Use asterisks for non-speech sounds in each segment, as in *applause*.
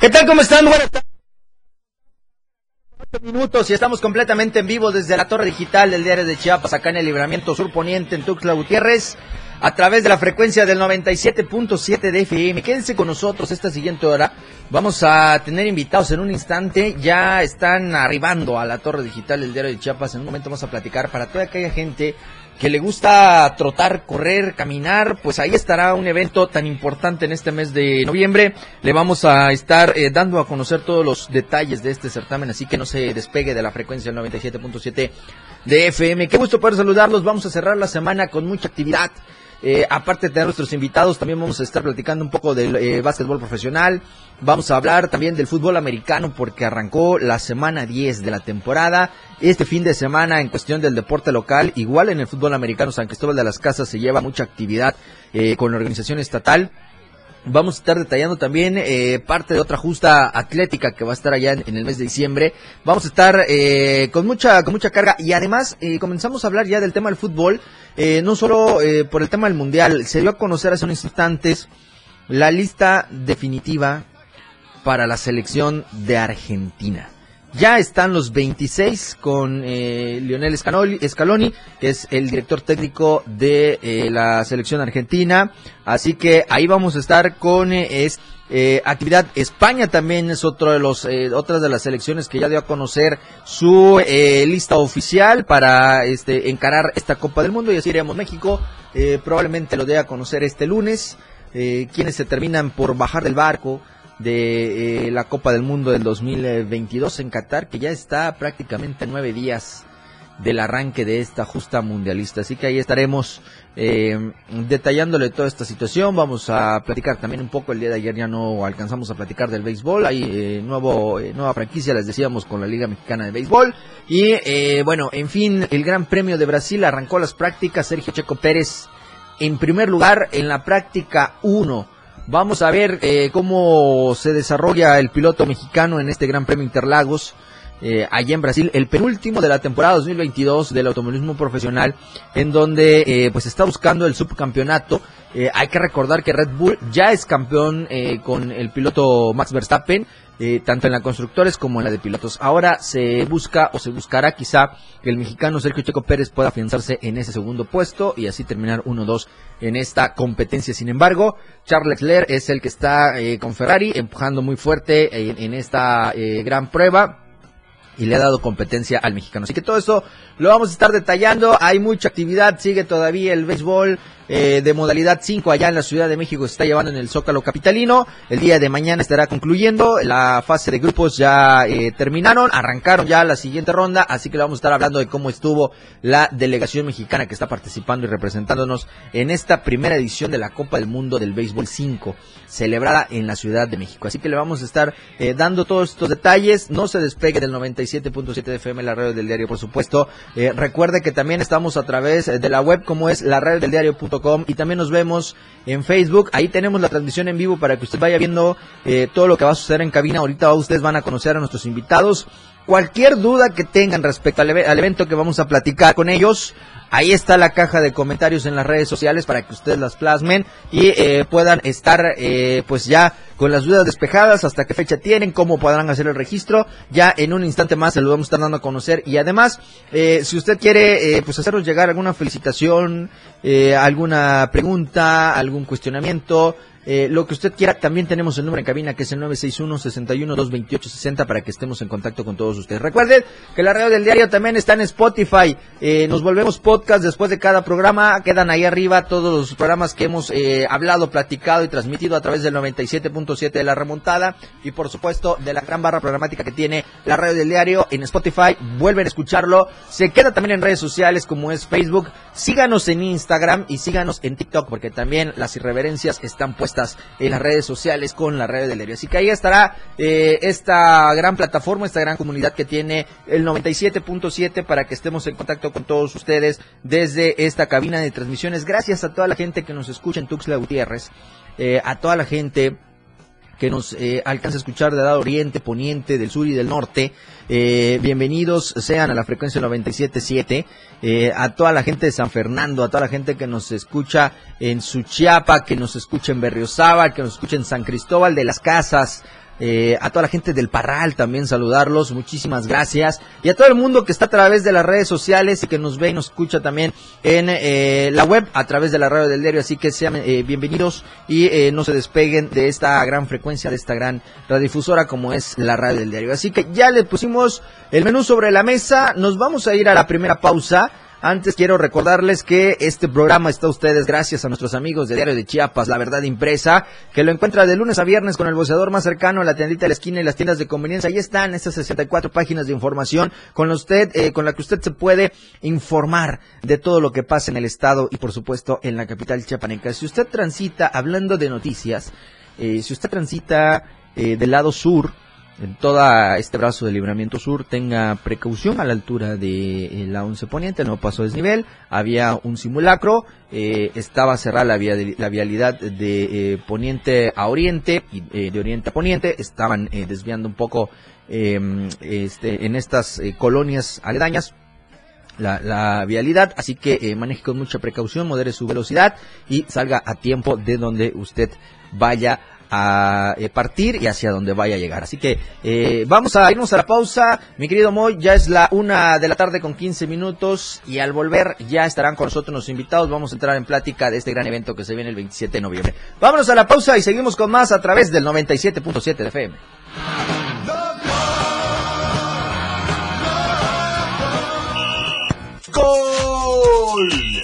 ¿Qué tal? ¿Cómo están? Buenas tardes. minutos y estamos completamente en vivo desde la torre digital del diario de Chiapas, acá en el libramiento sur poniente en Tuxtla Gutiérrez, a través de la frecuencia del 97.7 de FM. Quédense con nosotros esta siguiente hora. Vamos a tener invitados en un instante. Ya están arribando a la torre digital del diario de Chiapas. En un momento vamos a platicar para toda aquella gente que le gusta trotar, correr, caminar, pues ahí estará un evento tan importante en este mes de noviembre. Le vamos a estar eh, dando a conocer todos los detalles de este certamen, así que no se despegue de la frecuencia del 97.7 de FM. Qué gusto poder saludarlos. Vamos a cerrar la semana con mucha actividad. Eh, aparte de tener nuestros invitados, también vamos a estar platicando un poco del eh, básquetbol profesional. Vamos a hablar también del fútbol americano porque arrancó la semana 10 de la temporada. Este fin de semana en cuestión del deporte local, igual en el fútbol americano San Cristóbal de las Casas se lleva mucha actividad eh, con la organización estatal. Vamos a estar detallando también eh, parte de otra justa atlética que va a estar allá en, el mes de diciembre. Vamos a estar eh, con mucha con mucha carga y además eh, comenzamos a hablar ya del tema del fútbol, eh, no solo eh, por el tema del mundial. Se dio a conocer hace unos instantes la lista definitiva para la selección de Argentina. Ya están los 26 con eh, Lionel Scaloni, que es el director técnico de eh, la selección argentina. Así que ahí vamos a estar con eh, es, eh, actividad. España también es otro de los eh, otras de las selecciones que ya dio a conocer su lista oficial para este encarar esta Copa del Mundo y así iremos México. Probablemente lo dé a conocer este lunes. Quienes se terminan por bajar del barco de eh, la Copa del Mundo del 2022 en Qatar, que ya está prácticamente nueve días del arranque de esta justa mundialista. Así que ahí estaremos eh, detallándole toda esta situación. Vamos a platicar también un poco. El día de ayer ya no alcanzamos a platicar del béisbol. Hay eh, nuevo, nueva franquicia, les decíamos, con la Liga Mexicana de Béisbol. Y bueno, en fin, el Gran Premio de Brasil arrancó las prácticas. Sergio Checo Pérez en primer lugar en la práctica 1 Vamos a ver eh, cómo se desarrolla el piloto mexicano en este Gran Premio Interlagos. Eh, allá en Brasil, el penúltimo de la temporada 2022 del automovilismo profesional, en donde eh, pues está buscando el subcampeonato. Eh, hay que recordar que Red Bull ya es campeón eh, con el piloto Max Verstappen, eh, tanto en la constructores como en la de pilotos. Ahora se busca o se buscará quizá que el mexicano Sergio Checo Pérez pueda afianzarse en ese segundo puesto y así terminar 1-2 en esta competencia. Sin embargo, Charles Leclerc es el que está eh, con Ferrari empujando muy fuerte en, en esta eh, gran prueba y le ha dado competencia al mexicano. Así que todo eso lo vamos a estar detallando. Hay mucha actividad, sigue todavía el béisbol eh, de modalidad 5 allá en la Ciudad de México se está llevando en el Zócalo Capitalino. El día de mañana estará concluyendo. La fase de grupos ya eh, terminaron, arrancaron ya la siguiente ronda, así que le vamos a estar hablando de cómo estuvo la delegación mexicana que está participando y representándonos en esta primera edición de la Copa del Mundo del Béisbol 5, celebrada en la Ciudad de México. Así que le vamos a estar eh, dando todos estos detalles. No se despegue del 97.7 de FM, la radio del diario, por supuesto. Eh, recuerde que también estamos a través de la web como es la radio del diario.com y también nos vemos en Facebook. Ahí tenemos la transmisión en vivo para que usted vaya viendo eh, todo lo que va a suceder en cabina. Ahorita ustedes van a conocer a nuestros invitados. Cualquier duda que tengan respecto al, al evento que vamos a platicar con ellos, Ahí está la caja de comentarios en las redes sociales para que ustedes las plasmen y eh, puedan estar eh, pues ya con las dudas despejadas, hasta qué fecha tienen, cómo podrán hacer el registro. Ya en un instante más se lo vamos a estar dando a conocer. Y además, eh, si usted quiere pues hacernos llegar alguna felicitación, alguna pregunta, algún cuestionamiento, eh, lo que usted quiera, también tenemos el número en cabina que es el 961-61-228-60 para que estemos en contacto con todos ustedes. Recuerden que la radio del diario también está en Spotify. Eh, nos volvemos podcast después de cada programa. Quedan ahí arriba todos los programas que hemos eh, hablado, platicado y transmitido a través del 97.7 de la remontada y por supuesto de la gran barra programática que tiene la radio del diario en Spotify. Vuelven a escucharlo. Se queda también en redes sociales como es Facebook. Síganos en Instagram y síganos en TikTok porque también las irreverencias están puestas en las redes sociales con la radio del diario. Así que ahí estará eh, esta gran plataforma, esta gran comunidad que tiene el 97.7 para que estemos en contacto con todos ustedes desde esta cabina de transmisiones. Gracias a toda la gente que nos escucha en Tuxtla Gutiérrez, eh, a toda la gente que nos eh, alcanza a escuchar de lado oriente, poniente, del sur y del norte. Eh, bienvenidos sean a la frecuencia 97.7, eh, a toda la gente de San Fernando, a toda la gente que nos escucha en Suchiapa, que nos escucha en Berriozábal, que nos escucha en San Cristóbal de las Casas, eh, a toda la gente del Parral también saludarlos, muchísimas gracias. Y a todo el mundo que está a través de las redes sociales y que nos ve y nos escucha también en eh, la web a través de la radio del diario. Así que sean eh, bienvenidos y eh, no se despeguen de esta gran frecuencia, de esta gran radiodifusora como es la radio del diario. Así que ya le pusimos el menú sobre la mesa, nos vamos a ir a la primera pausa. Antes quiero recordarles que este programa está a ustedes gracias a nuestros amigos de Diario de Chiapas, La Verdad Impresa, que lo encuentra de lunes a viernes con el boceador más cercano, la tiendita de la esquina y las tiendas de conveniencia. Ahí están estas 64 páginas de información con usted, eh, con la que usted se puede informar de todo lo que pasa en el estado y por supuesto en la capital chiapaneca. Si usted transita, hablando de noticias, eh, si usted transita eh, del lado sur, en todo este brazo de libramiento sur tenga precaución a la altura de eh, la 11 poniente, no pasó desnivel, había un simulacro, eh, estaba cerrada la, via- la vialidad de eh, poniente a oriente y eh, de oriente a poniente, estaban eh, desviando un poco eh, este, en estas colonias aledañas, la, la vialidad, así que maneje con mucha precaución, modere su velocidad y salga a tiempo de donde usted vaya a eh, partir y hacia donde vaya a llegar. Así que eh, vamos a irnos a la pausa. Mi querido Moy, ya es la una de la tarde con 15 minutos y al volver ya estarán con nosotros los invitados. Vamos a entrar en plática de este gran evento que se viene el 27 de noviembre. Vámonos a la pausa y seguimos con más a través del 97.7 de FM. ¡Gol!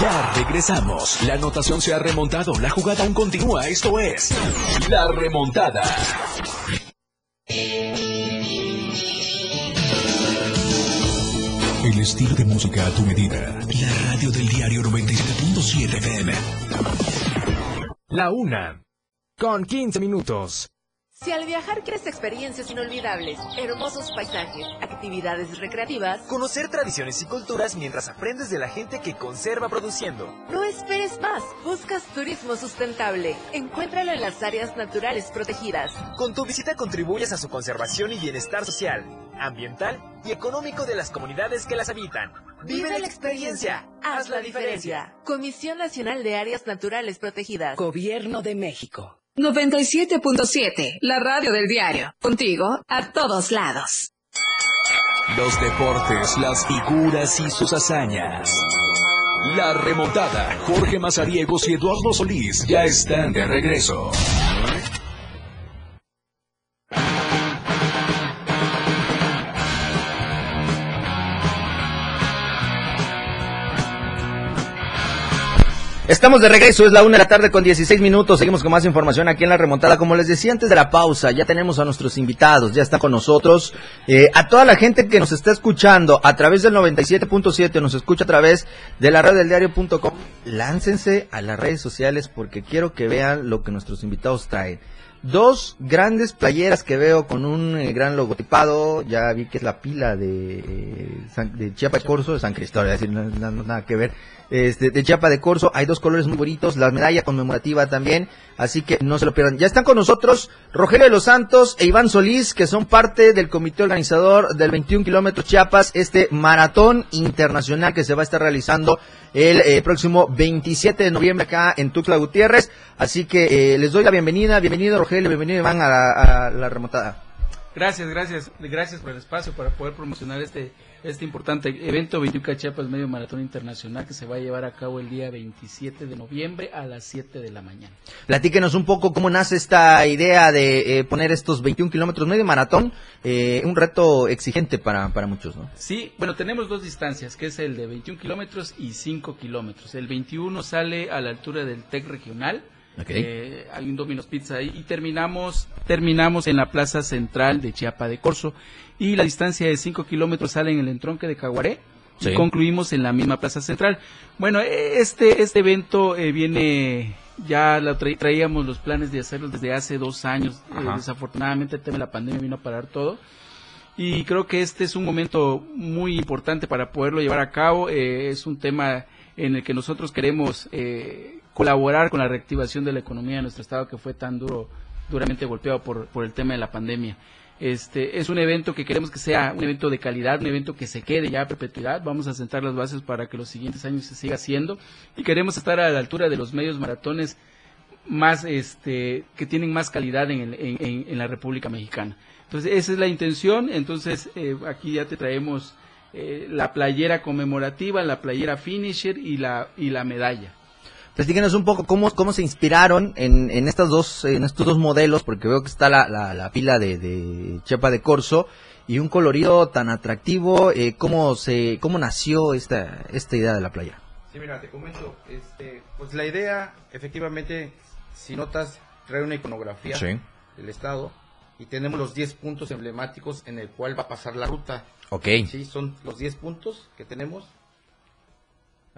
Ya regresamos. La anotación se ha remontado. La jugada aún continúa. Esto es La Remontada. El estilo de música a tu medida. La radio del diario 97.7 FM. La una. Con 15 minutos. Si al viajar quieres experiencias inolvidables, hermosos paisajes, actividades recreativas, Conocer tradiciones y culturas mientras aprendes de la gente que conserva produciendo. no esperes más. Buscas turismo sustentable. Encuéntralo en las áreas naturales protegidas. Con tu visita contribuyes a su conservación y bienestar social, ambiental y económico de las comunidades que las habitan. Vive la experiencia. Haz la diferencia. Comisión Nacional de Áreas Naturales Protegidas. Gobierno de México. 97.7, la radio del diario. Contigo a todos lados. Los deportes, las figuras y sus hazañas. La remontada. Jorge Mazariegos y Eduardo Solís ya están de regreso. Estamos de regreso, es la una de la tarde con 16 minutos. Seguimos con más información aquí en la remontada. Como les decía antes de la pausa, ya tenemos a nuestros invitados, ya está con nosotros. Eh, a toda la gente que nos está escuchando a través del 97.7, nos escucha a través de la red del diario.com, láncense a las redes sociales porque quiero que vean lo que nuestros invitados traen. Dos grandes playeras que veo con un eh, gran logotipado. Ya vi que es la pila de, eh, San- de Chiapa de Corso, de San Cristóbal, es decir, no, no- no- nada que ver. Este, de Chiapa de Corso, hay dos colores muy bonitos, la medalla conmemorativa también, así que no se lo pierdan. Ya están con nosotros Rogelio de los Santos e Iván Solís, que son parte del comité organizador del 21 kilómetros Chiapas, este maratón internacional que se va a estar realizando el eh, próximo 27 de noviembre acá en Tuxtla Gutiérrez. Así que eh, les doy la bienvenida, bienvenido Rogelio, bienvenido Iván a la, a la remontada. Gracias, gracias, gracias por el espacio para poder promocionar este este importante evento 21 Chiapas Medio Maratón Internacional que se va a llevar a cabo el día 27 de noviembre a las 7 de la mañana. Platíquenos un poco cómo nace esta idea de eh, poner estos 21 kilómetros medio maratón, eh, un reto exigente para, para muchos, ¿no? Sí, bueno, tenemos dos distancias, que es el de 21 kilómetros y 5 kilómetros. El 21 sale a la altura del TEC regional. Eh, hay un Domino's Pizza ahí y terminamos terminamos en la plaza central de Chiapa de Corzo y la distancia de 5 kilómetros sale en el entronque de Caguaré Sí. y concluimos en la misma plaza central. Bueno, eh, este este evento eh, viene ya la tra- traíamos los planes de hacerlo desde hace dos años. Eh, desafortunadamente el tema de la pandemia vino a parar todo. Y creo que este es un momento muy importante para poderlo llevar a cabo. Eh, es un tema en el que nosotros queremos eh, colaborar con la reactivación de la economía de nuestro estado que fue tan duro, duramente golpeado por, por el tema de la pandemia. Este es un evento que queremos que sea un evento de calidad, un evento que se quede ya a perpetuidad. Vamos a sentar las bases para que los siguientes años se siga haciendo y queremos estar a la altura de los medios maratones más este que tienen más calidad en, el- en- en- la República Mexicana. Entonces esa es la intención. Entonces eh, aquí ya te traemos eh, la playera conmemorativa, la playera finisher y la y la medalla. Platíquenos un poco cómo, cómo se inspiraron en, en estas dos, en estos dos modelos, porque veo que está la, la, la pila de, de Chepa de Corso y un colorido tan atractivo. Eh, ¿Cómo se, cómo nació esta, esta idea de la playera? Sí, mira, te comento, este, pues la idea, efectivamente, si notas, trae una iconografía del Estado y tenemos los 10 puntos emblemáticos en el cual va a pasar la ruta. Ok. Sí, son los 10 puntos que tenemos.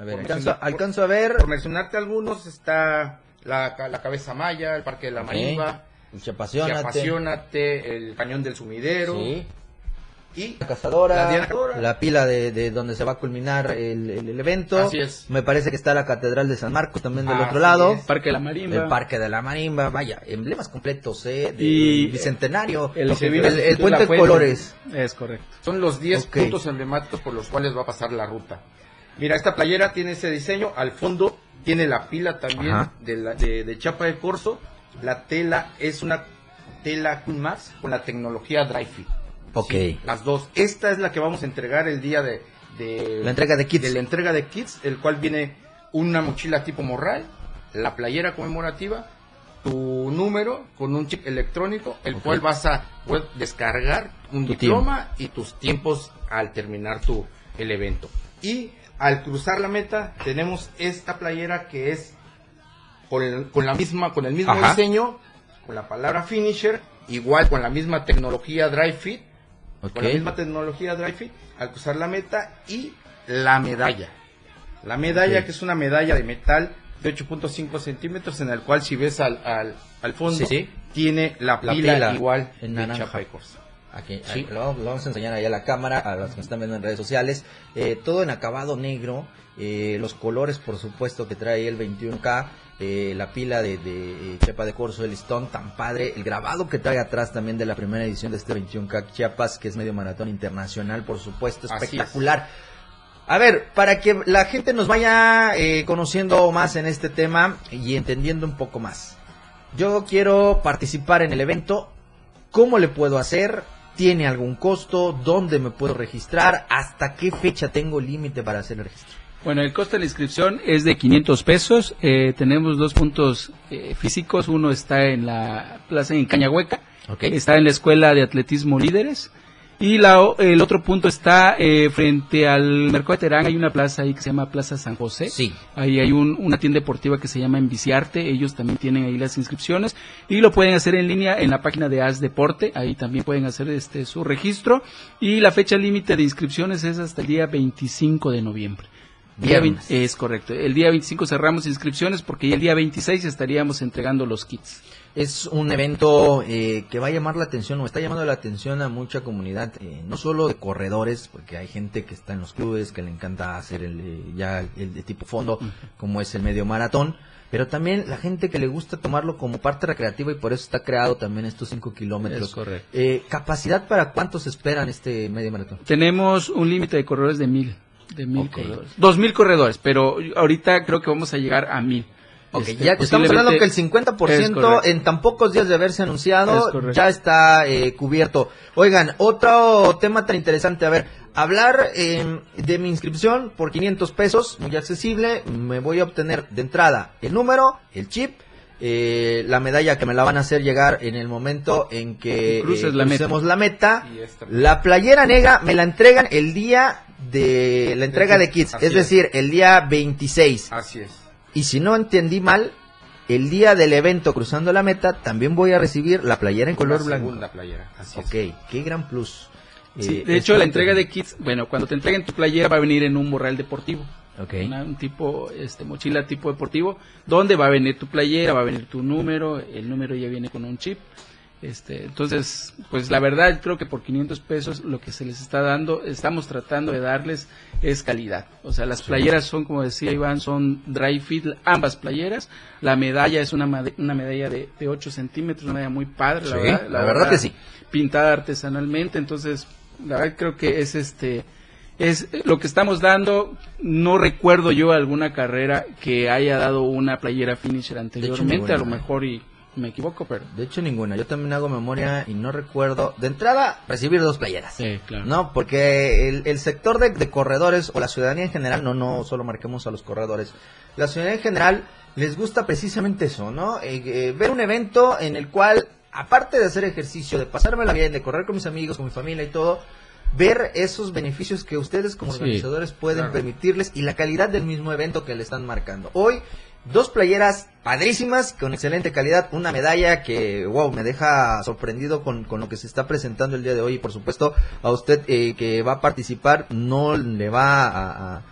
A ver, Por alcanzo, alcanzo a ver Por mencionarte algunos, está la, la Cabeza Maya, el Parque de la. Marimba, el Chapacionate, Apasionate, el Cañón del Sumidero sí, y la cazadora, La Diana Cazadora. la pila de, de donde se va a culminar el, el- el evento. Así es. Me parece que está la Catedral de San Marcos también del Así otro lado. es. Parque de la Marimba. El Parque de la Marimba, vaya, emblemas completos, ¿eh? De Y- Bicentenario. El, el, se puente de colores. Es correcto. Son los 10 Ok. puntos emblemáticos por los cuales va a pasar la ruta. Mira, esta playera tiene ese diseño. Al fondo tiene la pila también Ajá. de, la, de, de chapa de corso. La tela es una tela Max con la tecnología Dry Fit. Ok. Sí, las dos. Esta es la que vamos a entregar el día de, de- La entrega de kits. de la entrega de kits, el cual viene una mochila tipo morral, la playera conmemorativa, tu número con un chip electrónico, el cual vas a descargar un Tu diploma y tus tiempos al terminar tu el evento. Y al cruzar la meta tenemos esta playera que es con, la misma con el mismo Ajá. diseño, con la palabra finisher, igual con la misma tecnología Dry Fit con la misma tecnología Dry Fit al cruzar la meta y la medalla. La medalla que es una medalla de metal de 8.5 centímetros en el cual si ves al, al, al fondo Sí, sí. tiene la La pila, pila igual en de naranja. corzo. Aquí, Sí. ahí, lo, lo vamos a enseñar ahí a la cámara, a los que nos están viendo en redes sociales. Eh, todo en acabado negro, eh, los colores, por supuesto, que trae el 21K, eh, la pila de, de Chepa de Corso, el listón tan padre, el grabado que trae atrás también de la primera edición de este 21K Chiapas, que es medio maratón internacional, por supuesto, es. espectacular. A ver, para que la gente nos vaya conociendo más en este tema y entendiendo un poco más. Yo quiero participar en el evento. ¿Cómo le puedo hacer? ¿Tiene algún costo? ¿Dónde me puedo registrar? ¿Hasta qué fecha tengo límite para hacer el registro? Bueno, el costo de la inscripción es de 500 pesos. Eh, tenemos dos puntos eh, físicos. Uno está en la plaza en Cañahueca, está en la Escuela de Atletismo Líderes. Y la, el otro punto está eh, frente al Mercado de Terán. Hay una plaza ahí que se llama Plaza San José. Sí. Ahí hay un- una tienda deportiva que se llama Enviciarte. Ellos también tienen ahí las inscripciones. Y lo pueden hacer en línea en la página de As Deporte. Ahí también pueden hacer este su registro. Y la fecha límite de inscripciones es hasta el día 25 de noviembre. Día Viernes. 20 es correcto. El día 25 cerramos inscripciones porque ya el día 26 estaríamos entregando los kits. Es un evento eh, que va a llamar la atención o está llamando la atención a mucha comunidad, eh, no solo de corredores, porque hay gente que está en los clubes que le encanta hacer el, eh, ya el de tipo fondo, como es el medio maratón, pero también la gente que le gusta tomarlo como parte recreativa y por eso está creado también estos 5 kilómetros. Es correcto. Eh, ¿Capacidad para cuántos esperan este medio maratón? Tenemos un límite de corredores de mil. De mil corredores. Dos mil corredores, pero ahorita creo que vamos a llegar a mil. Ok, Este, ya estamos hablando que el posiblemente- 50% Es correcto. en tan pocos días de haberse anunciado ya está eh, cubierto. Oigan, otro tema tan interesante, a ver, hablar eh, de mi inscripción por 500 pesos, muy accesible, me voy a obtener de entrada el número, el chip, eh, la medalla que me la van a hacer llegar en el momento en que eh, Cruces la meta. crucemos la meta, Y esta- la playera negra me la entregan el día de la entrega de kits, Así es. decir, el día 26. Así es. Y si no entendí mal, el día del evento cruzando la meta también voy a recibir la playera en color la blanco. segunda playera. Así Ok, es. qué gran plus. Sí, Eh, de hecho, la entrega de kits, bueno, cuando te entreguen tu playera va a venir en un morral deportivo. un tipo, este, mochila tipo deportivo, donde va a venir tu playera, va a venir tu número, el número ya viene con un chip. Este, entonces, pues la verdad creo que por 500 pesos lo que se les está dando, estamos tratando de darles es calidad. O sea, las playeras son, como decía Iván, son dry fit, ambas playeras. La medalla es una, una medalla de, de 8 centímetros, una medalla muy padre, la, verdad, la, verdad, que sí. Pintada artesanalmente, entonces, la verdad creo que es este, es lo que estamos dando. No recuerdo yo alguna carrera que haya dado una playera finisher anteriormente, a lo mejor y me equivoco, pero... De hecho, ninguna. Yo también hago memoria y no recuerdo. De entrada, recibir dos playeras. Sí, claro. No, porque el, sector de, corredores o la ciudadanía en general, no, no solo marquemos a los corredores. La ciudadanía en general les gusta precisamente eso, ¿no? Eh, eh, ver un evento en el cual, aparte de hacer ejercicio, de pasármela bien, de correr con mis amigos, con mi familia y todo, ver esos beneficios que ustedes como organizadores pueden permitirles y la calidad del mismo evento que le están marcando. Hoy Dos playeras padrísimas, con excelente calidad, una medalla que, wow, me deja sorprendido con, con lo que se está presentando el día de hoy. Y por supuesto, a usted eh, que va a participar, no le va a a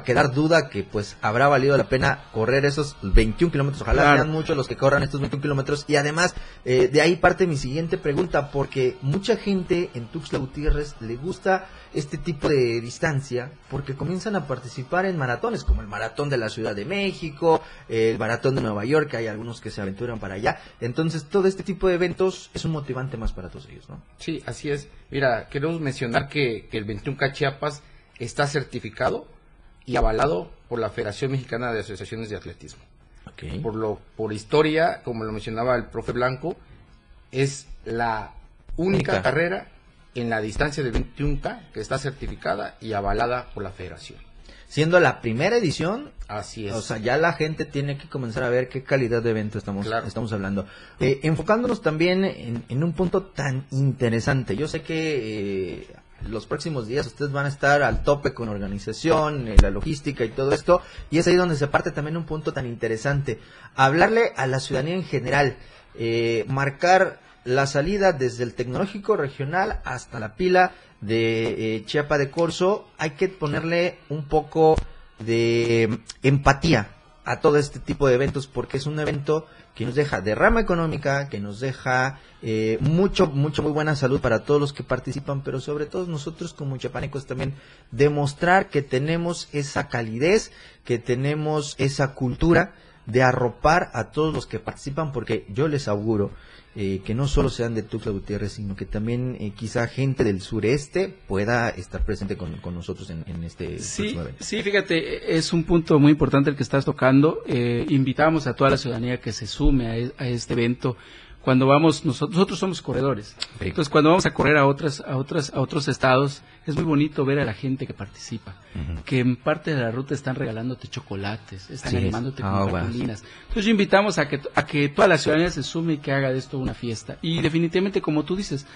quedar duda que pues habrá valido la pena correr esos 21 kilómetros. Ojalá sean muchos los que corran estos 21 kilómetros. Y además, eh, de ahí parte mi siguiente pregunta, porque mucha gente en Tuxtla Gutiérrez le gusta este tipo de distancia porque comienzan a participar en maratones, como el maratón de la Ciudad de México, el maratón de Nueva York, hay algunos que se aventuran para allá. Entonces, todo este tipo de eventos es un motivante más para todos ellos, ¿no? Sí, así es. Mira, queremos mencionar que, que el 21K Chiapas está certificado y avalado por la Federación Mexicana de Asociaciones de Atletismo. Por, lo, por historia, como lo mencionaba el profe Blanco, es la única carrera en la distancia de 21K que está certificada y avalada por la federación. Siendo la primera edición, así es. O sea, ya la gente tiene que comenzar a ver qué calidad de evento estamos, estamos hablando. Eh, enfocándonos también en, un punto tan interesante. Yo sé que eh, los próximos días ustedes van a estar al tope con organización, eh, la logística y todo esto. Y es ahí donde se parte también un punto tan interesante. Hablarle a la ciudadanía en general, eh, marcar la salida desde el tecnológico regional hasta la pila de eh, Chiapa de Corso. Hay que ponerle un poco de empatía a todo este tipo de eventos porque es un evento que nos deja derrama económica, que nos deja eh, mucho, mucho, muy buena salud para todos los que participan, pero sobre todo nosotros como chapanecos también demostrar que tenemos esa calidez, que tenemos esa cultura de arropar a todos los que participan, porque yo les auguro eh, que no solo sean de Tuxtla Gutiérrez, sino que también eh, quizá gente del sureste pueda estar presente con, nosotros en, este sí, Sí, fíjate, es un punto muy importante el que estás tocando. Eh, invitamos a toda la ciudadanía que se sume a, e, a este evento cuando vamos nosotros, nosotros somos corredores. Entonces, cuando vamos a correr a otras a otras a otros estados, es muy bonito ver a la gente que participa, que en parte de la ruta están regalándote chocolates, están animándote con Entonces, invitamos a que a que toda la ciudadanía se sume y que haga de esto una fiesta. Y definitivamente como tú dices,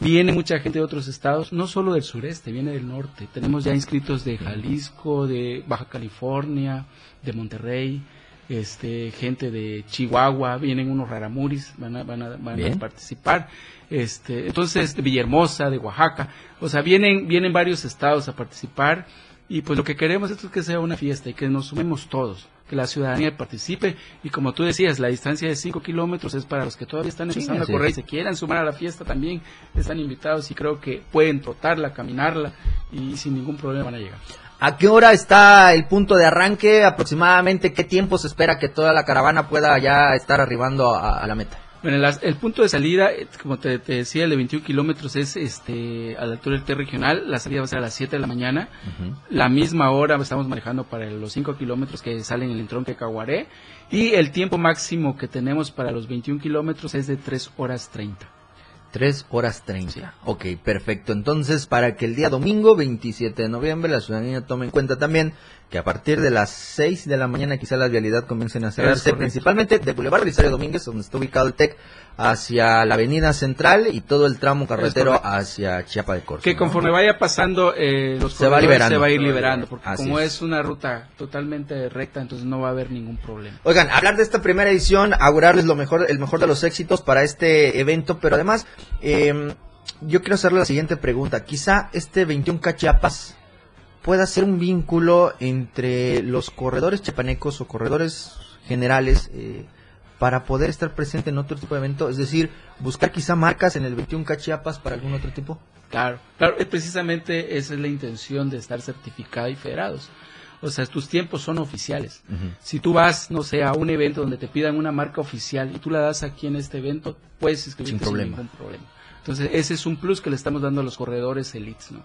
Viene mucha gente de otros estados, no solo del sureste, viene del norte. Tenemos ya inscritos de Jalisco, de Baja California, de Monterrey, este, gente de Chihuahua, vienen unos raramuris, van a, van a, van a participar, este, entonces de Villahermosa, de Oaxaca, o sea, vienen, vienen varios estados a participar y pues lo que queremos es que sea una fiesta y que nos sumemos todos, que la ciudadanía participe y como tú decías, la distancia de 5 kilómetros es para los que todavía están empezando a correr y se quieran sumar a la fiesta también, están invitados y creo que pueden trotarla, caminarla y sin ningún problema van a llegar. ¿A qué hora está el punto de arranque? Aproximadamente, ¿qué tiempo se espera que toda la caravana pueda ya estar arribando a, la meta? Bueno, el, punto de salida, eh, como te, decía, el de 21 kilómetros es este, a la altura del T regional. La salida va a ser a las 7 de la mañana. La misma hora estamos manejando para los 5 kilómetros que salen en el entronque Caguaré. Y el tiempo máximo que tenemos para los 21 kilómetros es de 3 horas 30. 3 horas 30. Ok, perfecto. Entonces, para que el día domingo, 27 de noviembre, la ciudadanía tome en cuenta también que a partir de las 6 de la mañana quizá la vialidad comiencen a cerrarse, principalmente de Boulevard Belisario Domínguez, donde está ubicado el TEC, hacia la avenida central y todo el tramo carretero hacia Chiapa de Corzo. Que conforme vaya pasando eh, los se va, liberando. se va a ir liberando, porque como es. una ruta totalmente recta, entonces no va a haber ningún problema. Oigan, hablar de esta primera edición, augurarles lo mejor, el mejor de los éxitos para este evento, pero además, eh, yo quiero hacerle la siguiente pregunta. Quizá este 21K Chiapas pueda ser un vínculo entre los corredores chapanecos o corredores generales eh, para poder estar presente en otro tipo de evento? Es decir, buscar quizá marcas en el 21K Chiapas para algún otro tipo. Claro, claro, es precisamente esa es la intención de estar certificado y federados. O sea, tus tiempos son oficiales. Si tú vas, no sé, a un evento donde te pidan una marca oficial y tú la das aquí en este evento, puedes escribirte sin, ningún problema. Entonces, ese es un plus que le estamos dando a los corredores elites, ¿no?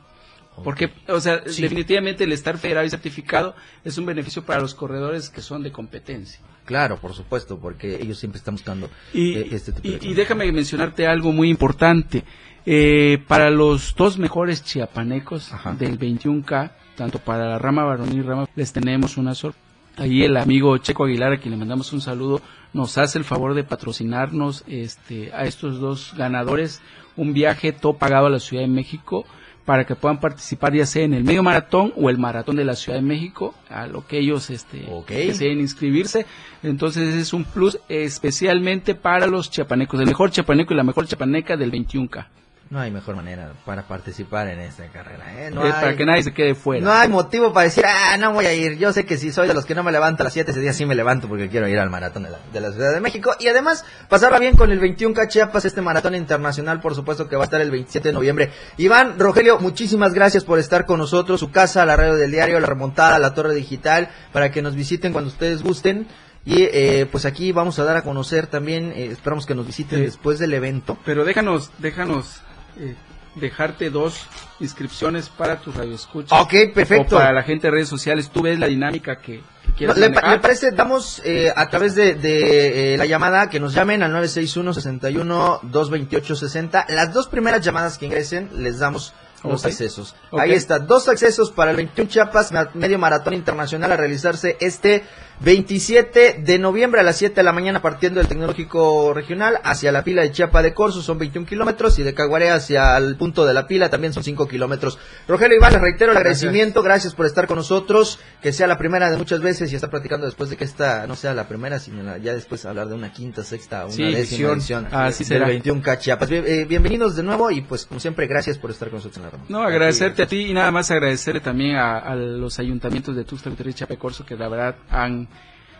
Porque, o sea, definitivamente el estar federado y certificado es un beneficio para los corredores que son de competencia. Claro, por supuesto, porque ellos siempre están buscando y, eh, este tipo de y, y déjame mencionarte algo muy importante. Eh, para los dos mejores chiapanecos del 21K, tanto para la rama varonil y rama, les tenemos una sorpresa. Ahí el amigo Checo Aguilar, a quien le mandamos un saludo, nos hace el favor de patrocinarnos este, a estos dos ganadores un viaje todo pagado a la Ciudad de México para que puedan participar ya sea en el medio maratón o el maratón de la Ciudad de México, a lo que ellos este, deseen inscribirse. Entonces es un plus especialmente para los chiapanecos, el mejor chiapaneco y la mejor chiapaneca del 21K. No hay mejor manera para participar en esta carrera. ¿eh? No para que nadie se quede fuera. No hay motivo para decir, ah, no voy a ir. Yo sé que si soy de los que no me levanto a las 7, ese día sí me levanto porque quiero ir al maratón de la, de la Ciudad de México. Y además, pasarla bien con el 21K Chiapas, este maratón internacional, por supuesto que va a estar el 27 de noviembre. Iván, Rogelio, muchísimas gracias por estar con nosotros. Su casa, la radio del diario, la remontada, la torre digital, para que nos visiten cuando ustedes gusten. Y eh, pues aquí vamos a dar a conocer también, eh, esperamos que nos visiten después del evento. Pero déjanos, déjanos eh, dejarte dos inscripciones para tus radioescuchas. Ok, perfecto. O para la gente de redes sociales. Tú ves la dinámica que, quieras le, parece, damos eh, a través de, de eh, la llamada que nos llamen al 961-61-228-60. Las dos primeras llamadas que ingresen les damos los accesos. Ahí está, dos accesos para el 21 Chiapas Medio Maratón Internacional a realizarse este 27 de noviembre a las 7 de la mañana partiendo del Tecnológico Regional hacia la pila de Chiapa de Corzo son 21 kilómetros y de Caguaré hacia el punto de la pila también son 5 kilómetros. Rogelio Iván, les reitero el agradecimiento, gracias por estar con nosotros, que sea la primera de muchas veces y estar platicando después de que esta no sea la primera, sino ya después hablar de una quinta, sexta, una décima edición Así será. del 21 Chiapas. Eh, bienvenidos de nuevo y pues como siempre gracias por estar con nosotros en la No, agradecerte a ti y nada más agradecerle también a, los ayuntamientos de Tuxtla Gutiérrez y Chapecorso que la verdad han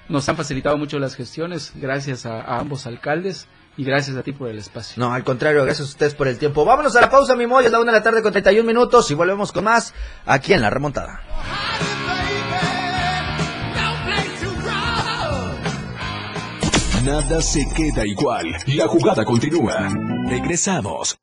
nos han facilitado mucho las gestiones, gracias a, ambos alcaldes y gracias a ti por el espacio. No, al contrario, gracias a ustedes por el tiempo. Vámonos a la pausa, mi mollo, es la una de la tarde con 31 minutos y volvemos con más aquí en La Remontada. Nada se queda igual, la jugada continúa. Regresamos.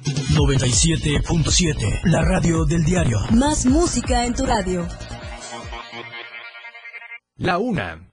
97.7, la radio del diario. Más música en tu radio. La una,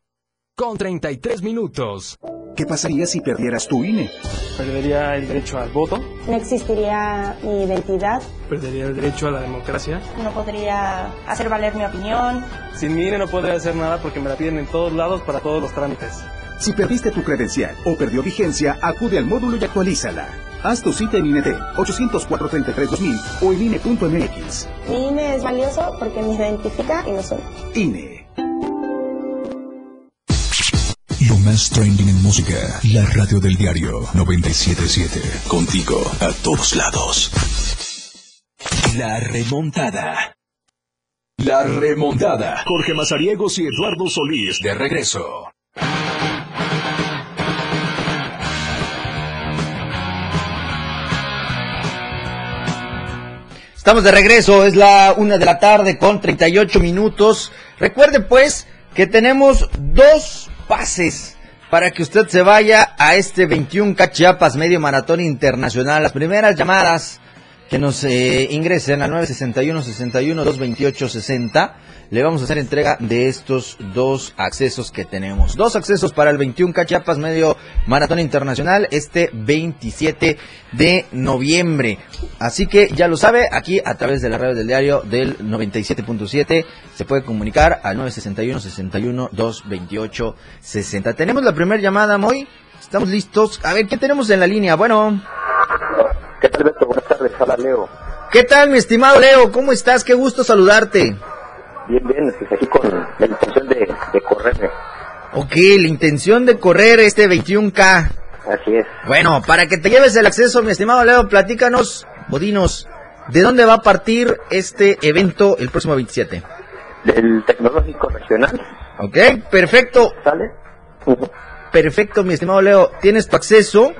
con 33 minutos. ¿Qué pasaría si perdieras tu INE? Perdería el derecho al voto. No existiría mi identidad. Perdería el derecho a la democracia. No podría hacer valer mi opinión. Sin mi INE no podría hacer nada porque me la piden en todos lados para todos los trámites. Si perdiste tu credencial o perdió vigencia, acude al módulo y actualízala. Haz tu cita en INET 804-33-2000 o en INE.mx. Mi INE es valioso porque me identifica y no soy. INE. Lo más trending en música, la radio del diario 977. Contigo a todos lados. La remontada. La remontada. Jorge Mazariegos y Eduardo Solís de regreso. Estamos de regreso, es la una de la tarde con 38 minutos. Recuerde pues que tenemos dos pases para que usted se vaya a este 21 Cachiapas Medio Maratón Internacional. Las primeras llamadas que nos eh, ingresen a 961 61 228 60 le vamos a hacer entrega de estos dos accesos que tenemos. Dos accesos para el 21 Cachiapas Medio Maratón Internacional este 27 de noviembre. Así que ya lo sabe, aquí a través de la radio del diario del 97.7 se puede comunicar al 961 61 228 60. Tenemos la primera llamada, Moy. Estamos listos. A ver, ¿qué tenemos en la línea? Bueno. ¿Qué tal, Beto? Buenas tardes. Hola, Leo. ¿Qué tal, mi estimado Leo? ¿Cómo estás? Qué gusto saludarte. Bien, bien, pues aquí con la intención de, de correr. Ok, la intención de correr este 21K. Así es. Bueno, para que te lleves el acceso, mi estimado Leo, platícanos, o dinos, ¿de dónde va a partir este evento el próximo 27? Del Tecnológico Regional. Ok, perfecto. ¿Sale? Perfecto, mi estimado Leo. Tienes tu acceso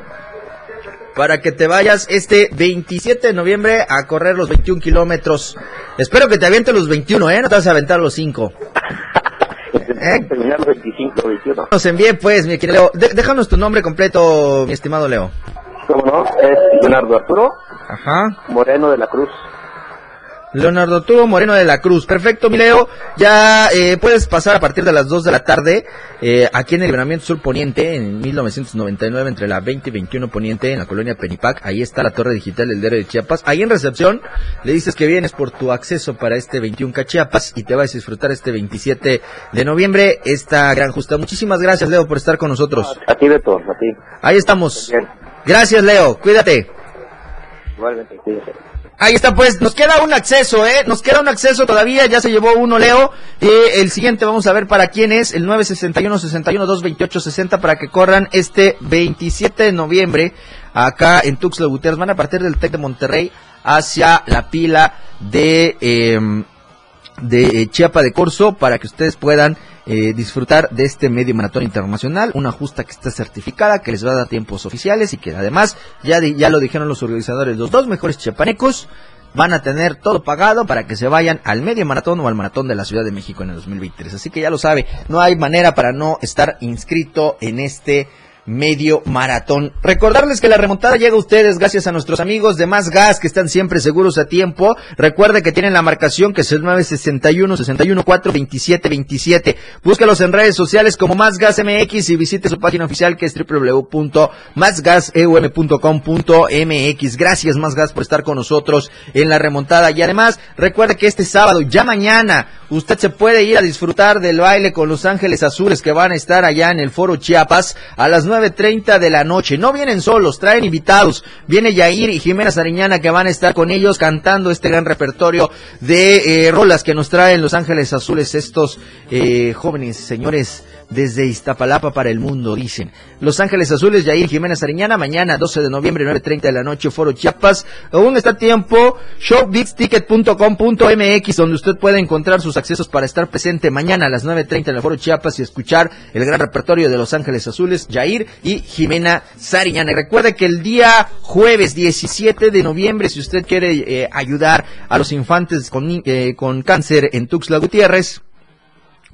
para que te vayas este 27 de noviembre a correr los 21 kilómetros. Espero que te aviente los 21, ¿eh? No te vas a aventar los 5. *laughs* ¿Eh? Terminar los 25, 21. Nos envíe pues, mi querido Leo. déjanos tu nombre completo, mi estimado Leo. ¿Cómo no? Es Leonardo Arturo. Ajá. Moreno de la Cruz. Leonardo Arturo Moreno de la Cruz. Perfecto, mi Leo. Ya eh, puedes pasar a partir de las 2 de la tarde eh, aquí en el Libramiento Sur Poniente en 1999 entre la 20 y 21 Poniente en la colonia Penipac. Ahí está la torre digital del diario de Chiapas. Ahí en recepción le dices que vienes por tu acceso para este 21 Chiapas y te vas a disfrutar este 27 de noviembre esta gran justa. Muchísimas gracias, Leo, por estar con nosotros. A ti, Beto, a ti. Ahí estamos. Gracias, Leo. Cuídate. Igualmente, cuídate. Ahí está, pues, nos queda un acceso, ¿eh? Nos queda un acceso todavía, ya se llevó uno, Leo. Y el siguiente vamos a ver para quién es, el 961-61-228-60 para que corran este 27 de noviembre acá en Tuxtla Gutiérrez. Van a partir del TEC de Monterrey hacia la pila de, eh, de Chiapa de Corso para que ustedes puedan eh, disfrutar de este medio maratón internacional, una justa que está certificada, que les va a dar tiempos oficiales y que además, ya, ya lo dijeron los organizadores, los dos mejores chiapanecos van a tener todo pagado para que se vayan al medio maratón o al maratón de la Ciudad de México en el 2023. Así que ya lo sabe, no hay manera para no estar inscrito en este medio maratón. Recordarles que la remontada llega a ustedes gracias a nuestros amigos de Más Gas que están siempre seguros a tiempo. Recuerde que tienen la marcación que es el 961 61 4 27 27. Búscalos en redes sociales como Más Gas MX y visite su página oficial que es www.másgaseum.com.mx. Gracias Más Gas por estar con nosotros en la remontada y además recuerde que este sábado, ya mañana, usted se puede ir a disfrutar del baile con Los Ángeles Azules que van a estar allá en el Foro Chiapas a las 9.30 de la noche. No vienen solos, traen invitados. Viene Yair y Jimena Sariñana que van a estar con ellos cantando este gran repertorio de eh, rolas que nos traen Los Ángeles Azules, estos eh, jóvenes señores desde Iztapalapa para el mundo, dicen. Los Ángeles Azules, Yair Jiménez Ariñana, mañana 12 de noviembre, 9.30 de la noche, Foro Chiapas. Aún está tiempo, showbigsticket.com.mx, donde usted puede encontrar sus accesos para estar presente mañana a las 9.30 en el Foro Chiapas y escuchar el gran repertorio de Los Ángeles Azules, Yair y Jimena Sariñana. Y recuerde que el día jueves 17 de noviembre, si usted quiere eh, ayudar a los infantes con, eh, con cáncer en Tuxtla Gutiérrez,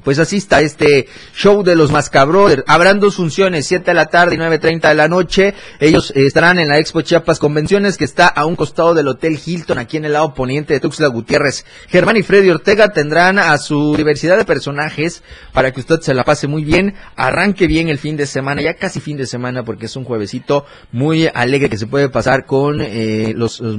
pues asista a este show de los Mascabrothers. Habrán dos funciones, 7 de la tarde y 9.30 de la noche. Ellos eh, estarán en la Expo Chiapas Convenciones, que está a un costado del Hotel Hilton, aquí en el lado poniente de Tuxtla Gutiérrez. Germán y Freddy Ortega tendrán a su diversidad de personajes para que usted se la pase muy bien, arranque bien el fin de semana, ya casi fin de semana, porque es un juevesito muy alegre que se puede pasar con eh, los, los.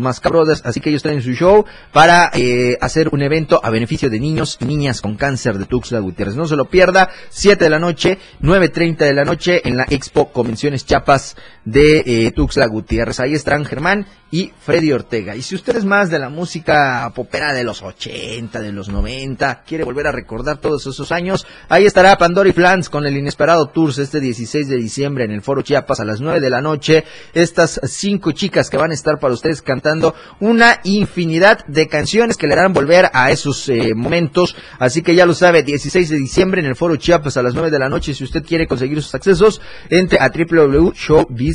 Así que ellos traen su show para eh, hacer un evento a beneficio de niños y niñas con cáncer de Tuxtla Gutiérrez. No se lo pierda, 7 de la noche, 9.30 de la noche en la Expo Convenciones Chapas de eh, Tuxtla Gutiérrez. Ahí estarán Germán y Freddy Ortega. Y si usted es más de la música popera de los 80, de los 90, quiere volver a recordar todos esos años, ahí estará Pandora y Flans con el Inesperado Tours este 16 de diciembre en el Foro Chiapas a las 9 de la noche. Estas cinco chicas que van a estar para ustedes cantando una infinidad de canciones que le harán volver a esos eh, momentos. Así que ya lo sabe, 16 de diciembre en el Foro Chiapas a las 9 de la noche. Si usted quiere conseguir sus accesos, entre a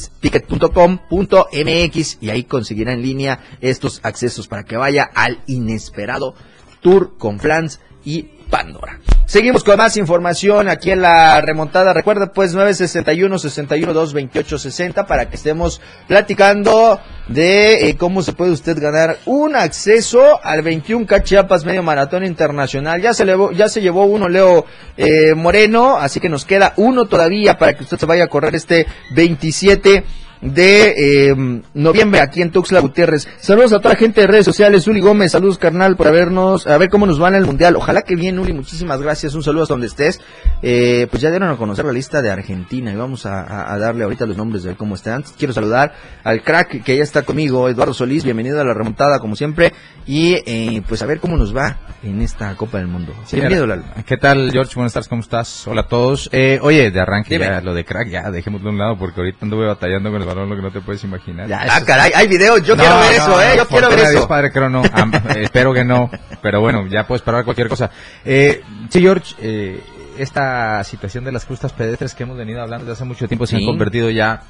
www.showbizticket.com.mx y ahí conseguirá en línea estos accesos para que vaya al inesperado tour con Flans y Pandora. Seguimos con más información aquí en la remontada. Recuerda pues 961 61 2 28 60 para que estemos platicando de eh, cómo se puede usted ganar un acceso al 21 Cachiapas Medio Maratón Internacional. Ya se, llevó, ya se llevó uno Leo eh, Moreno, así que nos queda uno todavía para que usted se vaya a correr este 27 de eh, noviembre aquí en Tuxtla Gutiérrez. Saludos a toda la gente de redes sociales. Uli Gómez, saludos carnal por habernos, a ver cómo nos va en el mundial. Ojalá que bien, Uli, muchísimas gracias. Un saludo hasta donde estés. Eh, pues ya dieron a conocer la lista de Argentina y vamos a, darle ahorita los nombres de cómo están. Quiero saludar al crack que ya está conmigo, Eduardo Solís. Bienvenido a la remontada como siempre. Y eh, pues a ver cómo nos va en esta Copa del Mundo. Bienvenido, Lalo. ¿Qué tal, George? Buenas tardes, ¿cómo estás? Hola a todos. Eh, oye, de arranque ya lo de crack, ya dejémoslo de un lado porque ahorita anduve batallando con balón, lo que no te puedes imaginar. ah, caray, hay videos, yo quiero ver eso, ¿eh? Yo quiero ver eso. padre, creo no. *laughs* espero que no, pero bueno, ya puedes parar cualquier cosa. Eh, sí, George, eh, esta situación de las crustas pedestres que hemos venido hablando desde hace mucho tiempo se han convertido ya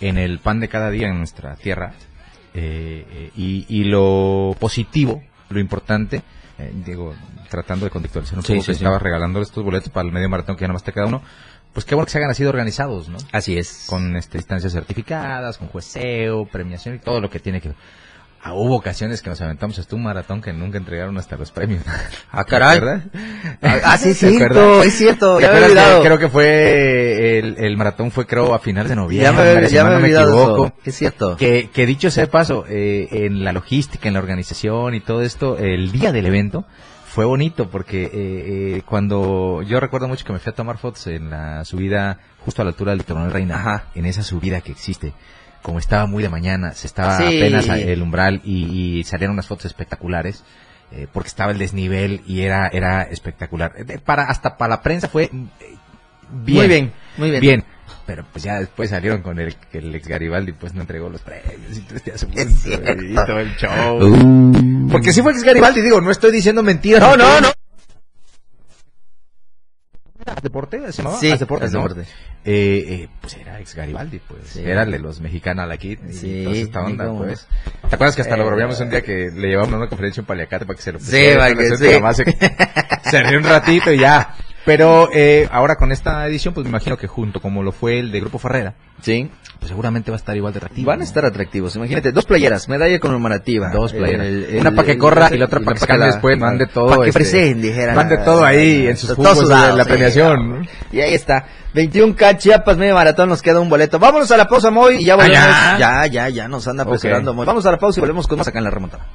en el pan de cada día en nuestra tierra. Eh, eh y, y lo positivo, lo importante, eh, digo, tratando de contextualizar un poco que estaba regalando estos boletos para el medio maratón que ya nomás te queda uno, pues qué bueno que se hagan así organizados, ¿no? Así es. Con este, distancias certificadas, con jueceo, premiación y todo lo que tiene que... Ah, hubo ocasiones que nos aventamos hasta un maratón que nunca entregaron hasta los premios. *laughs* Ah, caray. ¿Verdad? Ah, ah sí, *laughs* es cierto, es cierto. Ya me he olvidado. creo que fue, el, el, maratón fue creo a finales de noviembre. Ya me, ya me, he equivoco. Es cierto. Que, que dicho sea paso, eh, en la logística, en la organización y todo esto, el día del evento, fue bonito porque eh, eh, cuando yo recuerdo mucho que me fui a tomar fotos en la subida justo a la altura del Coronel Reina, Ajá. en esa subida que existe, como estaba muy de mañana, se estaba apenas el umbral y, salieron unas fotos espectaculares eh, porque estaba el desnivel y era era espectacular. Para hasta para la prensa fue bien, muy bien, muy bien. Bien, pero pues ya después salieron con el que el ex Garibaldi pues no entregó los premios y todo este el show. Uh. Porque si fue ex Garibaldi, digo, no estoy diciendo mentiras. No, no, no. ¿Deporte? ¿Se llamaba? Sí, deporte, deporte. Eh, eh, pues era ex Garibaldi, pues. Era de los mexicanos a la kit. Sí. Y esta onda, pues. ¿Te acuerdas que hasta lo bromeamos un día que le llevamos a una conferencia en Paliacate para que se lo pusiera? Sí, que sí. Se, se rió un ratito y ya. Pero eh, ahora con esta edición, pues me imagino que junto como lo fue el de Grupo Ferrera, sí, pues seguramente va a estar igual de atractivo. Van a estar atractivos. Imagínate, dos playeras, medalla conmemorativa. Dos playeras. una para que corra y la otra para que después. Van de todo. Para que este, dijera. Van de todo ahí en sus jugos de la premiación. Y ahí está. 21K Chiapas medio maratón, nos queda un boleto. Vámonos a la pausa, Moy, y ya volvemos. Ah, ya, ya, ya, nos anda apresurando, Moy. Vamos a la pausa y volvemos con más acá en la remontada.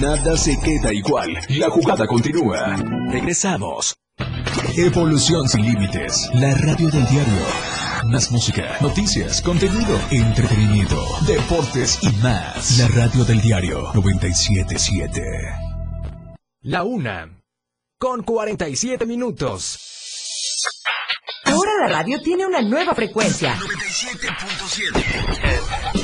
Nada se queda igual. La jugada continúa. Regresamos. Evolución sin límites. La radio del diario. Más música, noticias, contenido, entretenimiento, deportes y más. La radio del diario 977. La una. Con 47 minutos. Ahora la radio tiene una nueva frecuencia. 97.7.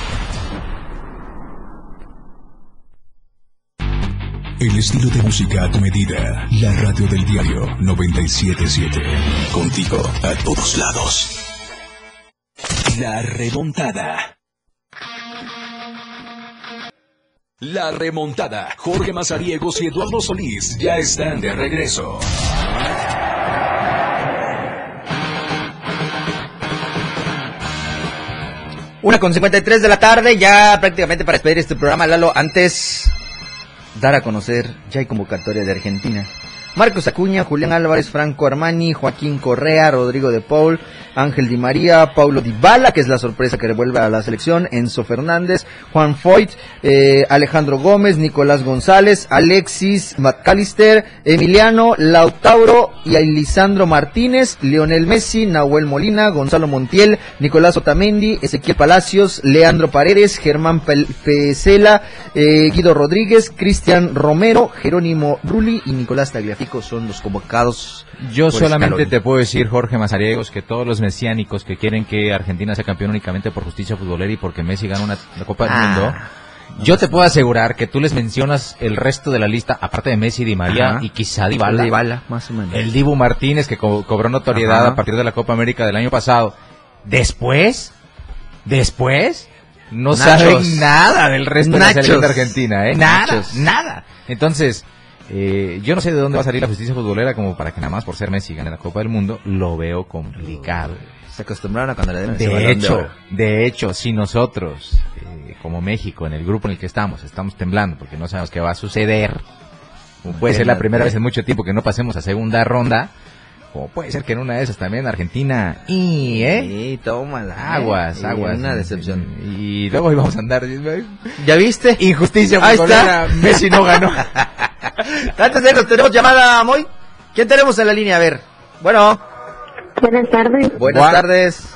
El estilo de música a tu medida. La radio del diario 977. Contigo a todos lados. La remontada. La remontada. Jorge Mazariegos y Eduardo Solís ya están de regreso. Una con 53 de la tarde, ya prácticamente para despedir este programa, Lalo, antes dar a conocer, ya hay convocatoria de Argentina. Marcos Acuña, Julián Álvarez, Franco Armani, Joaquín Correa, Rodrigo de Paul, Ángel Di María, Paulo Di Bala, que es la sorpresa que revuelve a la selección, Enzo Fernández, Juan Foyt, eh, Alejandro Gómez, Nicolás González, Alexis McAllister, Emiliano, Lautauro y Lisandro Martínez, Lionel Messi, Nahuel Molina, Gonzalo Montiel, Nicolás Otamendi, Ezequiel Palacios, Leandro Paredes, Germán Pesela, eh, Guido Rodríguez, Cristian Romero, Jerónimo Rulli y Nicolás Tagliafico. Son los convocados. Yo solamente Scaloni. te puedo decir, Jorge Mazariegos, que todos los mesiánicos que quieren que Argentina sea campeón únicamente por justicia futbolera y porque Messi gana una la Copa del Ah. Mundo, yo te puedo asegurar que tú les mencionas el resto de la lista, aparte de Messi, Di María Ajá. y quizá Dybala, Dybala, más o menos. el Dibu Martínez que co- cobró notoriedad Ajá. a partir de la Copa América del año pasado. Después, después, no Nachos. saben nada del resto de la Nachos. selección de Argentina, ¿eh? Nada, Nachos. nada. Entonces, eh, yo no sé de dónde va a salir la justicia futbolera como para que nada más por ser Messi gane la Copa del Mundo, lo veo complicado. Se acostumbraron a cuando le den ese De balón de hecho, oro. de hecho, si nosotros, eh, como México, en el grupo en el que estamos, estamos temblando porque no sabemos qué va a suceder, como puede ser la primera vez en mucho tiempo que no pasemos a segunda ronda, como puede ser que en una de esas también Argentina y, ¿eh? Sí, tómala. ¿eh? Aguas, Y aguas. Una decepción. Y luego íbamos a andar. ¿Ya viste? Injusticia Ahí está. Messi no ganó. *laughs* Antes de eso, tenemos llamada, Moy. ¿Quién tenemos en la línea? A ver. Bueno. Buenas tardes. Buenas Buah. tardes.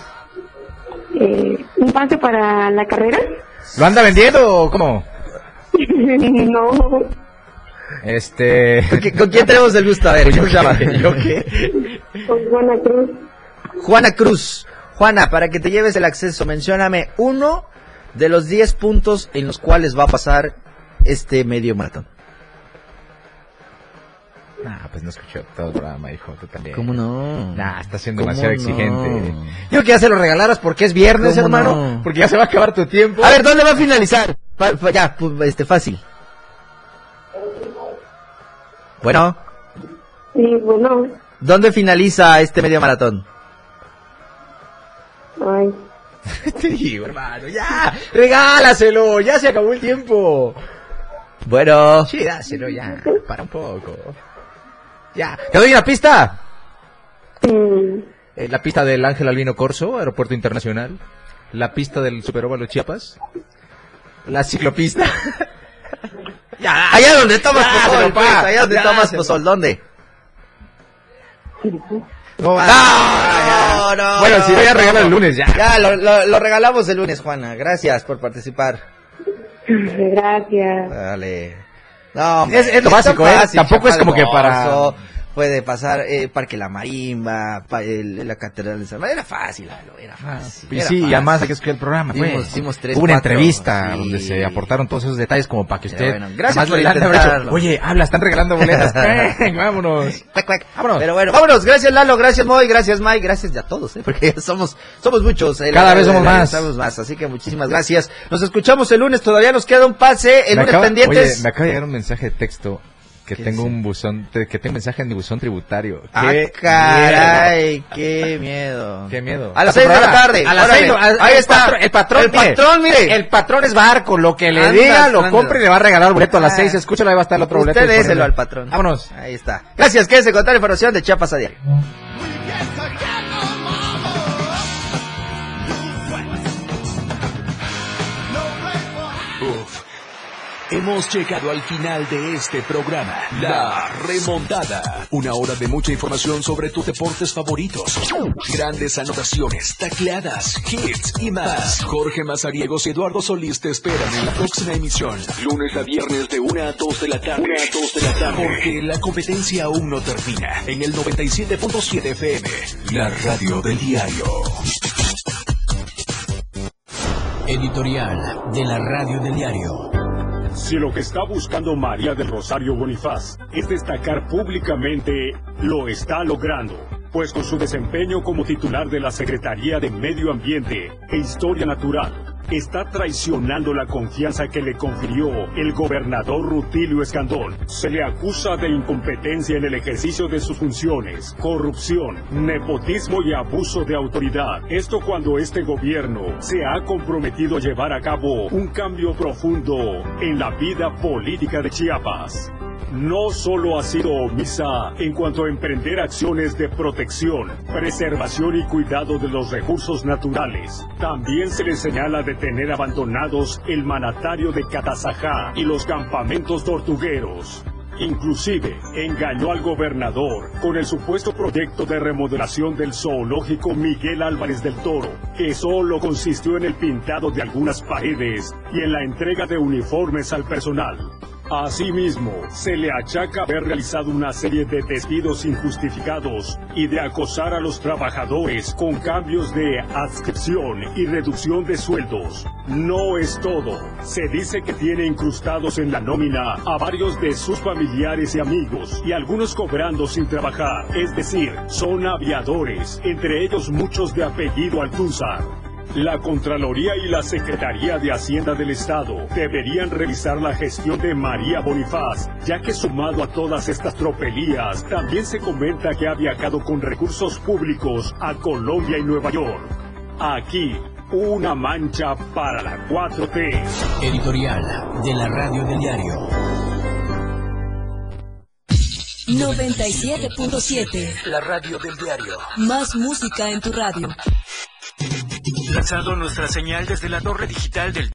Eh, ¿Un pase para la carrera? ¿Lo anda vendiendo o cómo? *laughs* no. Este. ¿Con, qui- con quién *laughs* tenemos el gusto? A ver, ¿cómo llama? *laughs* ¿Yo qué? Con Juana Cruz. Juana Cruz. Juana, para que te lleves el acceso, mencióname uno de los 10 puntos en los cuales va a pasar este medio maratón. Ah, pues no escuchó todo el programa, hijo, tú también. ¿Cómo no? Nah, está siendo ¿Cómo demasiado no? exigente. Yo que ya se lo regalaras porque es viernes, ¿Cómo hermano. no? Porque ya se va a acabar tu tiempo. A ver, ¿dónde va a finalizar? Fa- fa- ya, pu- este, fácil. Bueno, Sí, bueno. ¿dónde finaliza este medio maratón? Ay. *laughs* Te digo, hermano, ya, regálaselo, ya se acabó el tiempo. Bueno. Sí, dáselo ya, para un poco. Ya, ¿te doy una pista? Eh, la pista del Ángel Albino Corso, Aeropuerto Internacional. La pista del Superóvalo Chiapas. La ciclopista. *laughs* ya, allá donde tomas pozol, papá, pues, allá donde tomas pozol, ¿dónde? No, No, no, Bueno, si no, ya regala el lunes, ya. Ya, lo, lo- lo regalamos el lunes, Juana. Gracias por participar. Gracias. Dale. No, Es- es lo básico, ¿eh? Tampoco es como que para- Puede pasar eh, Parque La Marimba, pa- el- la Catedral de San. Era fácil, Lalo, era fácil. Y era sí, y fácil. además hay que escuchar el programa, pues. Dimos- dimos tres, Hubo una cuatro, entrevista sí. donde se aportaron todos esos detalles como para que usted... bueno, gracias además por intentarlo. Oye, habla, están regalando boletas. *laughs* Vámonos. Vámonos. Pero bueno, vámonos. Gracias, Lalo. Gracias, Moy. Gracias, Mike. Gracias ya a todos, ¿eh? Porque somos, somos muchos. ¿eh? Cada La- vez somos la- más. Somos más. Así que muchísimas gracias. Nos escuchamos el lunes. Todavía nos queda un pase. El Me lunes acaba- pendientes. Oye, me acaba de llegar un mensaje de texto que ¿Qué tengo un buzón, que tengo mensaje en mi buzón tributario. Ah, Qué caray, qué miedo. Qué miedo. A las tu seis de la tarde. A las seis. a- Ahí el está. patrón- El patrón, El patrón, mire. El patrón es barco. Lo que le Andas, diga, lo compre y le va a regalar el boleto a las Ah. seis. Escúchalo, ahí va a estar el otro boleto. Usted déselo al patrón. Vámonos. Ahí está. Gracias, quédese con toda la información de Chiapas a diario. Uf. Hemos llegado al final de este programa. La remontada. Una hora de mucha información sobre tus deportes favoritos. Grandes anotaciones, tacleadas, hits y más. Jorge Mazariegos y Eduardo Solís te esperan en la próxima emisión. Lunes a viernes de 1 a 2 de la tarde. 1 a 2 de la tarde. Porque la competencia aún no termina. En el 97.7 FM. La radio del diario. Editorial de la Radio del Diario. Si lo que está buscando María del Rosario Bonifaz es destacar públicamente, lo está logrando, pues con su desempeño como titular de la Secretaría de Medio Ambiente e Historia Natural, está traicionando la confianza que le confirió el gobernador Rutilio Escandón. Se le acusa de incompetencia en el ejercicio de sus funciones, corrupción, nepotismo y abuso de autoridad. Esto cuando este gobierno se ha comprometido a llevar a cabo un cambio profundo en la vida política de Chiapas. No solo ha sido omisa en cuanto a emprender acciones de protección, preservación y cuidado de los recursos naturales, también se le señala de tener abandonados el manatario de Catazajá y los campamentos tortugueros. Inclusive engañó al gobernador con el supuesto proyecto de remodelación del zoológico Miguel Álvarez del Toro, que solo consistió en el pintado de algunas paredes y en la entrega de uniformes al personal. Asimismo, se le achaca haber realizado una serie de despidos injustificados y de acosar a los trabajadores con cambios de adscripción y reducción de sueldos. No es todo. Se dice que tiene incrustados en la nómina a varios de sus familiares y amigos y algunos cobrando sin trabajar. Es decir, son aviadores, entre ellos muchos de apellido Altúzar. La Contraloría y la Secretaría de Hacienda del Estado deberían revisar la gestión de María Bonifaz, ya que sumado a todas estas tropelías, también se comenta que ha viajado con recursos públicos a Colombia y Nueva York. Aquí, una mancha para la 4T. Editorial de la Radio del Diario. 97.7. La Radio del Diario. Más música en tu radio. Lanzando nuestra señal desde la torre digital del